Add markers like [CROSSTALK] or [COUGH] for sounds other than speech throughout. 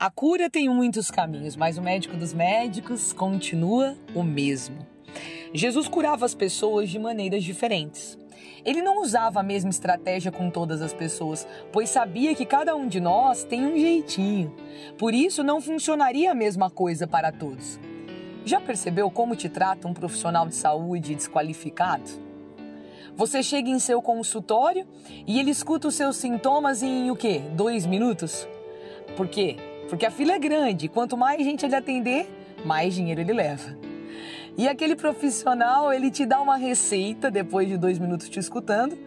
A cura tem muitos caminhos, mas o médico dos médicos continua o mesmo. Jesus curava as pessoas de maneiras diferentes. Ele não usava a mesma estratégia com todas as pessoas, pois sabia que cada um de nós tem um jeitinho. Por isso, não funcionaria a mesma coisa para todos. Já percebeu como te trata um profissional de saúde desqualificado? Você chega em seu consultório e ele escuta os seus sintomas em o quê? Dois minutos? Por quê? Porque a fila é grande. Quanto mais gente ele atender, mais dinheiro ele leva. E aquele profissional, ele te dá uma receita, depois de dois minutos te escutando,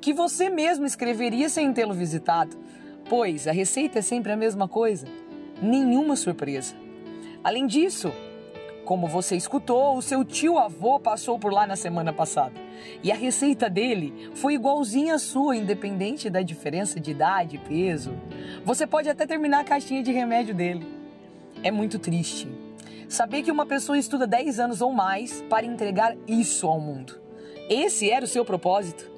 que você mesmo escreveria sem tê-lo visitado. Pois a receita é sempre a mesma coisa. Nenhuma surpresa. Além disso, como você escutou, o seu tio avô passou por lá na semana passada. E a receita dele foi igualzinha à sua, independente da diferença de idade e peso. Você pode até terminar a caixinha de remédio dele. É muito triste saber que uma pessoa estuda 10 anos ou mais para entregar isso ao mundo. Esse era o seu propósito.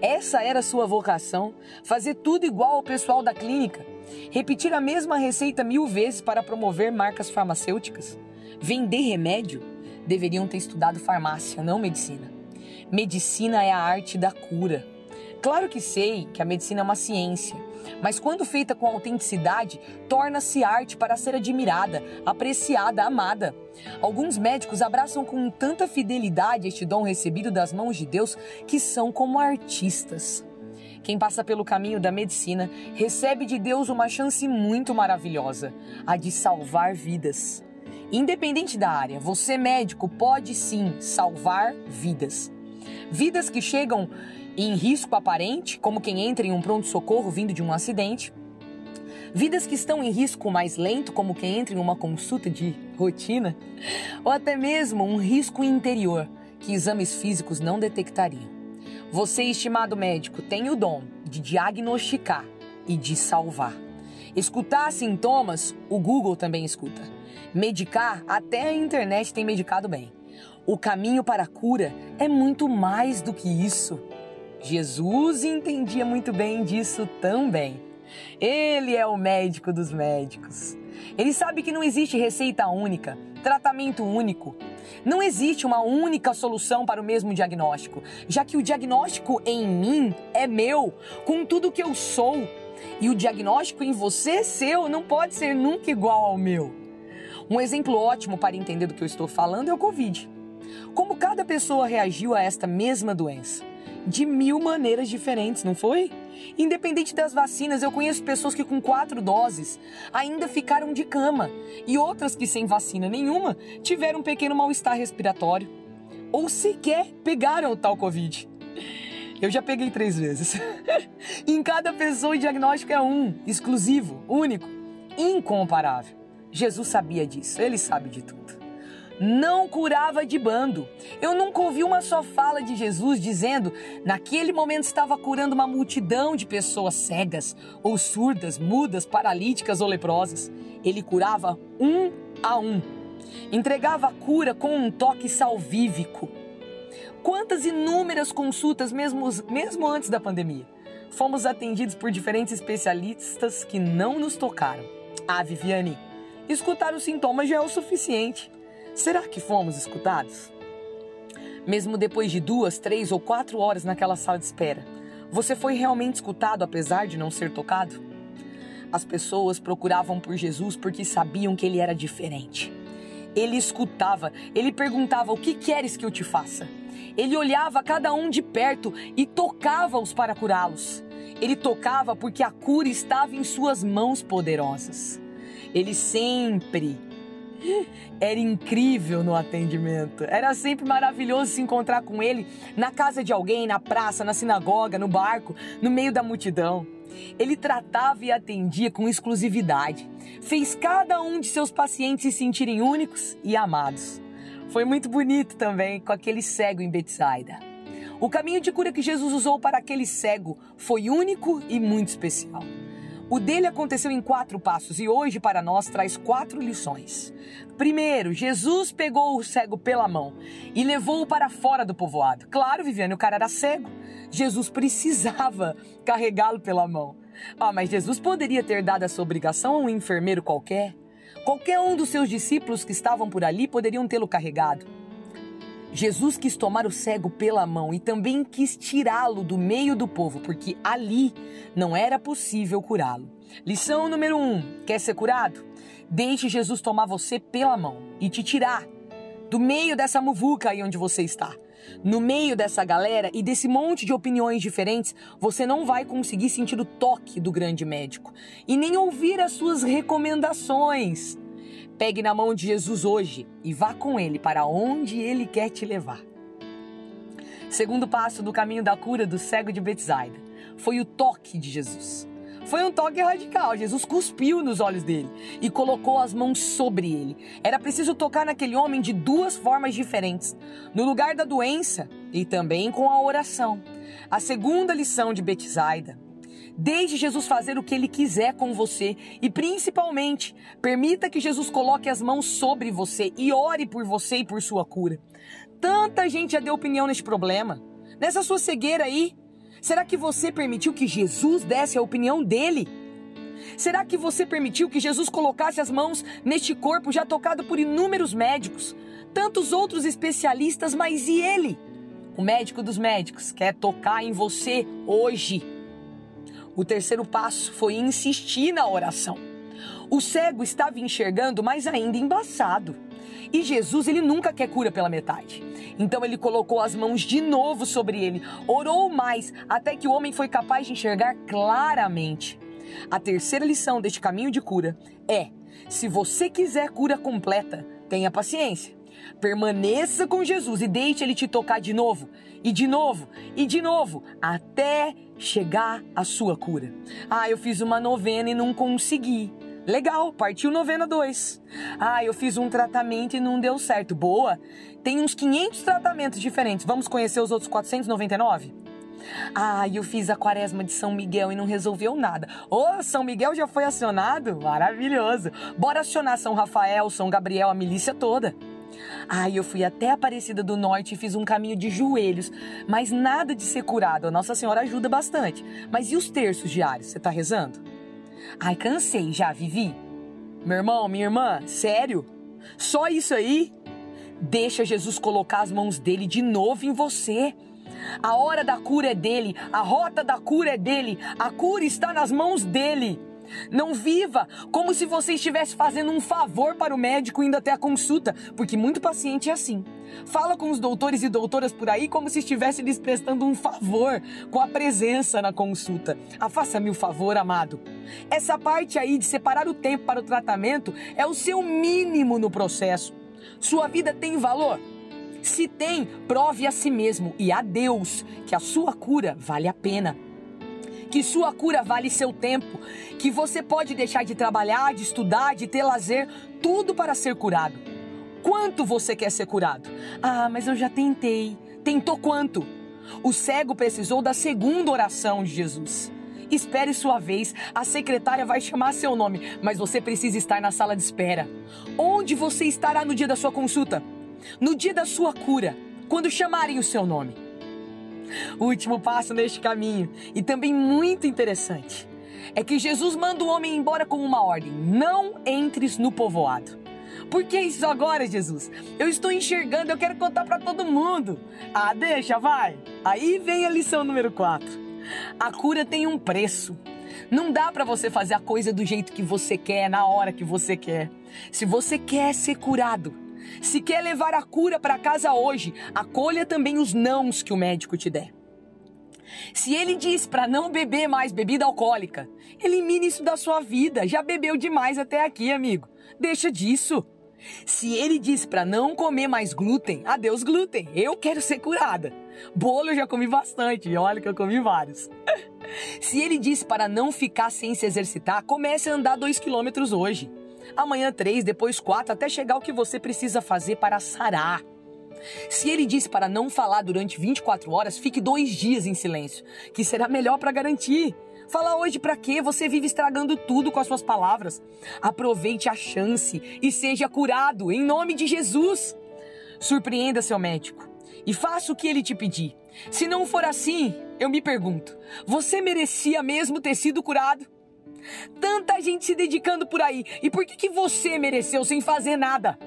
Essa era a sua vocação, fazer tudo igual ao pessoal da clínica, repetir a mesma receita mil vezes para promover marcas farmacêuticas. Vender remédio? Deveriam ter estudado farmácia, não medicina. Medicina é a arte da cura. Claro que sei que a medicina é uma ciência, mas quando feita com autenticidade, torna-se arte para ser admirada, apreciada, amada. Alguns médicos abraçam com tanta fidelidade este dom recebido das mãos de Deus que são como artistas. Quem passa pelo caminho da medicina recebe de Deus uma chance muito maravilhosa, a de salvar vidas. Independente da área, você médico pode sim salvar vidas. Vidas que chegam em risco aparente, como quem entra em um pronto-socorro vindo de um acidente. Vidas que estão em risco mais lento, como quem entra em uma consulta de rotina. Ou até mesmo um risco interior, que exames físicos não detectariam. Você, estimado médico, tem o dom de diagnosticar e de salvar. Escutar sintomas, o Google também escuta. Medicar, até a internet tem medicado bem. O caminho para a cura é muito mais do que isso. Jesus entendia muito bem disso também. Ele é o médico dos médicos. Ele sabe que não existe receita única, tratamento único. Não existe uma única solução para o mesmo diagnóstico, já que o diagnóstico em mim é meu, com tudo que eu sou. E o diagnóstico em você seu não pode ser nunca igual ao meu. Um exemplo ótimo para entender do que eu estou falando é o Covid. Como cada pessoa reagiu a esta mesma doença? De mil maneiras diferentes, não foi? Independente das vacinas, eu conheço pessoas que com quatro doses ainda ficaram de cama e outras que sem vacina nenhuma tiveram um pequeno mal-estar respiratório ou sequer pegaram o tal Covid. Eu já peguei três vezes. [LAUGHS] em cada pessoa o diagnóstico é um, exclusivo, único, incomparável. Jesus sabia disso, ele sabe de tudo. Não curava de bando. Eu nunca ouvi uma só fala de Jesus dizendo, naquele momento estava curando uma multidão de pessoas cegas, ou surdas, mudas, paralíticas ou leprosas. Ele curava um a um. Entregava a cura com um toque salvífico Quantas inúmeras consultas, mesmo, mesmo antes da pandemia, fomos atendidos por diferentes especialistas que não nos tocaram. Ah, Viviane, escutar os sintomas já é o suficiente. Será que fomos escutados? Mesmo depois de duas, três ou quatro horas naquela sala de espera, você foi realmente escutado apesar de não ser tocado? As pessoas procuravam por Jesus porque sabiam que ele era diferente. Ele escutava, ele perguntava: O que queres que eu te faça? Ele olhava cada um de perto e tocava-os para curá-los. Ele tocava porque a cura estava em suas mãos poderosas. Ele sempre [LAUGHS] era incrível no atendimento. Era sempre maravilhoso se encontrar com ele na casa de alguém, na praça, na sinagoga, no barco, no meio da multidão. Ele tratava e atendia com exclusividade. Fez cada um de seus pacientes se sentirem únicos e amados. Foi muito bonito também com aquele cego em Betsaida. O caminho de cura que Jesus usou para aquele cego foi único e muito especial. O dele aconteceu em quatro passos e hoje para nós traz quatro lições. Primeiro, Jesus pegou o cego pela mão e levou-o para fora do povoado. Claro, Viviane, o cara era cego. Jesus precisava carregá-lo pela mão. Ah, mas Jesus poderia ter dado essa obrigação a um enfermeiro qualquer. Qualquer um dos seus discípulos que estavam por ali poderiam tê-lo carregado. Jesus quis tomar o cego pela mão e também quis tirá-lo do meio do povo, porque ali não era possível curá-lo. Lição número 1: um, quer ser curado? Deixe Jesus tomar você pela mão e te tirar do meio dessa muvuca aí onde você está. No meio dessa galera e desse monte de opiniões diferentes, você não vai conseguir sentir o toque do grande médico e nem ouvir as suas recomendações. Pegue na mão de Jesus hoje e vá com ele para onde ele quer te levar. Segundo passo do caminho da cura do cego de Betsaida foi o toque de Jesus. Foi um toque radical. Jesus cuspiu nos olhos dele e colocou as mãos sobre ele. Era preciso tocar naquele homem de duas formas diferentes: no lugar da doença e também com a oração. A segunda lição de Betsaida Deixe Jesus fazer o que ele quiser com você e, principalmente, permita que Jesus coloque as mãos sobre você e ore por você e por sua cura. Tanta gente já deu opinião neste problema. Nessa sua cegueira aí, será que você permitiu que Jesus desse a opinião dele? Será que você permitiu que Jesus colocasse as mãos neste corpo já tocado por inúmeros médicos, tantos outros especialistas, mas e ele? O médico dos médicos quer tocar em você hoje. O terceiro passo foi insistir na oração. O cego estava enxergando, mas ainda embaçado. E Jesus, ele nunca quer cura pela metade. Então ele colocou as mãos de novo sobre ele, orou mais, até que o homem foi capaz de enxergar claramente. A terceira lição deste caminho de cura é: se você quiser cura completa, tenha paciência. Permaneça com Jesus e deixe ele te tocar de novo, e de novo, e de novo, até chegar a sua cura. Ah, eu fiz uma novena e não consegui. Legal, partiu novena 2. Ah, eu fiz um tratamento e não deu certo. Boa. Tem uns 500 tratamentos diferentes. Vamos conhecer os outros 499? Ah, eu fiz a quaresma de São Miguel e não resolveu nada. Ô, oh, São Miguel já foi acionado? Maravilhoso. Bora acionar São Rafael, São Gabriel, a milícia toda. Ai, eu fui até Aparecida do Norte e fiz um caminho de joelhos, mas nada de ser curado. A Nossa Senhora ajuda bastante. Mas e os terços diários? Você tá rezando? Ai, cansei já, Vivi. Meu irmão, minha irmã, sério? Só isso aí? Deixa Jesus colocar as mãos dele de novo em você. A hora da cura é dele, a rota da cura é dele, a cura está nas mãos dele. Não viva como se você estivesse fazendo um favor para o médico indo até a consulta, porque muito paciente é assim. Fala com os doutores e doutoras por aí como se estivesse lhes prestando um favor com a presença na consulta. Ah, faça-me o favor, amado. Essa parte aí de separar o tempo para o tratamento é o seu mínimo no processo. Sua vida tem valor? Se tem, prove a si mesmo e a Deus que a sua cura vale a pena que sua cura vale seu tempo, que você pode deixar de trabalhar, de estudar, de ter lazer, tudo para ser curado. Quanto você quer ser curado? Ah, mas eu já tentei. Tentou quanto? O cego precisou da segunda oração de Jesus. Espere sua vez, a secretária vai chamar seu nome, mas você precisa estar na sala de espera. Onde você estará no dia da sua consulta? No dia da sua cura, quando chamarem o seu nome o último passo neste caminho, e também muito interessante, é que Jesus manda o homem embora com uma ordem: não entres no povoado. Por que isso agora, Jesus? Eu estou enxergando, eu quero contar para todo mundo. Ah, deixa, vai. Aí vem a lição número 4. A cura tem um preço. Não dá para você fazer a coisa do jeito que você quer, na hora que você quer. Se você quer ser curado, se quer levar a cura para casa hoje, acolha também os nãos que o médico te der. Se ele diz para não beber mais bebida alcoólica, elimine isso da sua vida. Já bebeu demais até aqui, amigo. Deixa disso. Se ele diz para não comer mais glúten, adeus glúten. Eu quero ser curada. Bolo eu já comi bastante, e olha que eu comi vários. [LAUGHS] Se ele diz para não ficar sem se exercitar, comece a andar dois quilômetros hoje amanhã três, depois quatro, até chegar o que você precisa fazer para sarar. Se ele disse para não falar durante 24 horas, fique dois dias em silêncio, que será melhor para garantir. Falar hoje para quê? Você vive estragando tudo com as suas palavras. Aproveite a chance e seja curado em nome de Jesus. Surpreenda seu médico e faça o que ele te pedir. Se não for assim, eu me pergunto: você merecia mesmo ter sido curado? Tanta gente se dedicando por aí, e por que, que você mereceu sem fazer nada?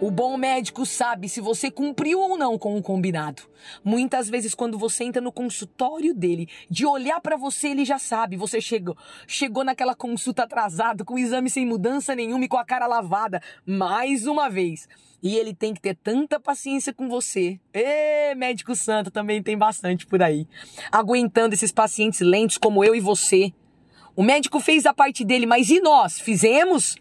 O bom médico sabe se você cumpriu ou não com o combinado. Muitas vezes, quando você entra no consultório dele, de olhar para você, ele já sabe. Você chegou, chegou naquela consulta atrasado, com o exame sem mudança nenhuma e com a cara lavada, mais uma vez. E ele tem que ter tanta paciência com você. Ê, médico santo também tem bastante por aí. Aguentando esses pacientes lentos como eu e você. O médico fez a parte dele, mas e nós? Fizemos?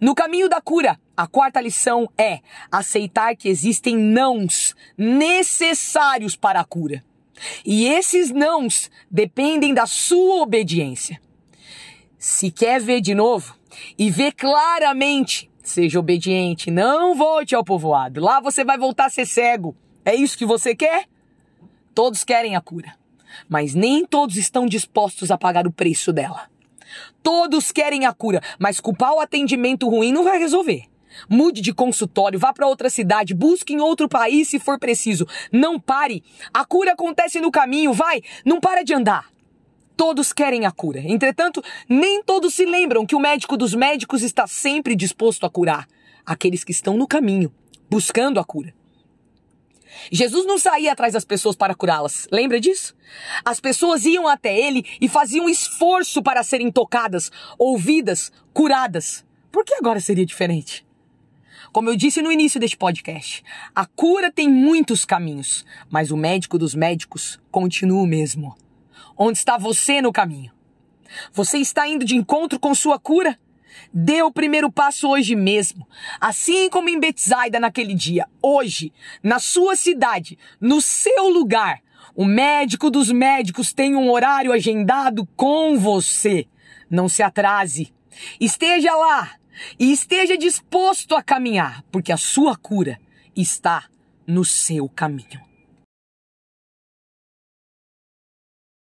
No caminho da cura, a quarta lição é aceitar que existem nãos necessários para a cura. E esses nãos dependem da sua obediência. Se quer ver de novo e ver claramente, seja obediente, não volte ao povoado. Lá você vai voltar a ser cego. É isso que você quer? Todos querem a cura, mas nem todos estão dispostos a pagar o preço dela. Todos querem a cura, mas culpar o atendimento ruim não vai resolver. Mude de consultório, vá para outra cidade, busque em outro país se for preciso. Não pare. A cura acontece no caminho, vai, não para de andar. Todos querem a cura. Entretanto, nem todos se lembram que o médico dos médicos está sempre disposto a curar aqueles que estão no caminho, buscando a cura. Jesus não saía atrás das pessoas para curá-las. Lembra disso? As pessoas iam até ele e faziam esforço para serem tocadas, ouvidas, curadas. Por que agora seria diferente? Como eu disse no início deste podcast, a cura tem muitos caminhos, mas o médico dos médicos continua o mesmo. Onde está você no caminho? Você está indo de encontro com sua cura? Dê o primeiro passo hoje mesmo. Assim como em Betsaida naquele dia, hoje, na sua cidade, no seu lugar, o médico dos médicos tem um horário agendado com você. Não se atrase. Esteja lá e esteja disposto a caminhar, porque a sua cura está no seu caminho.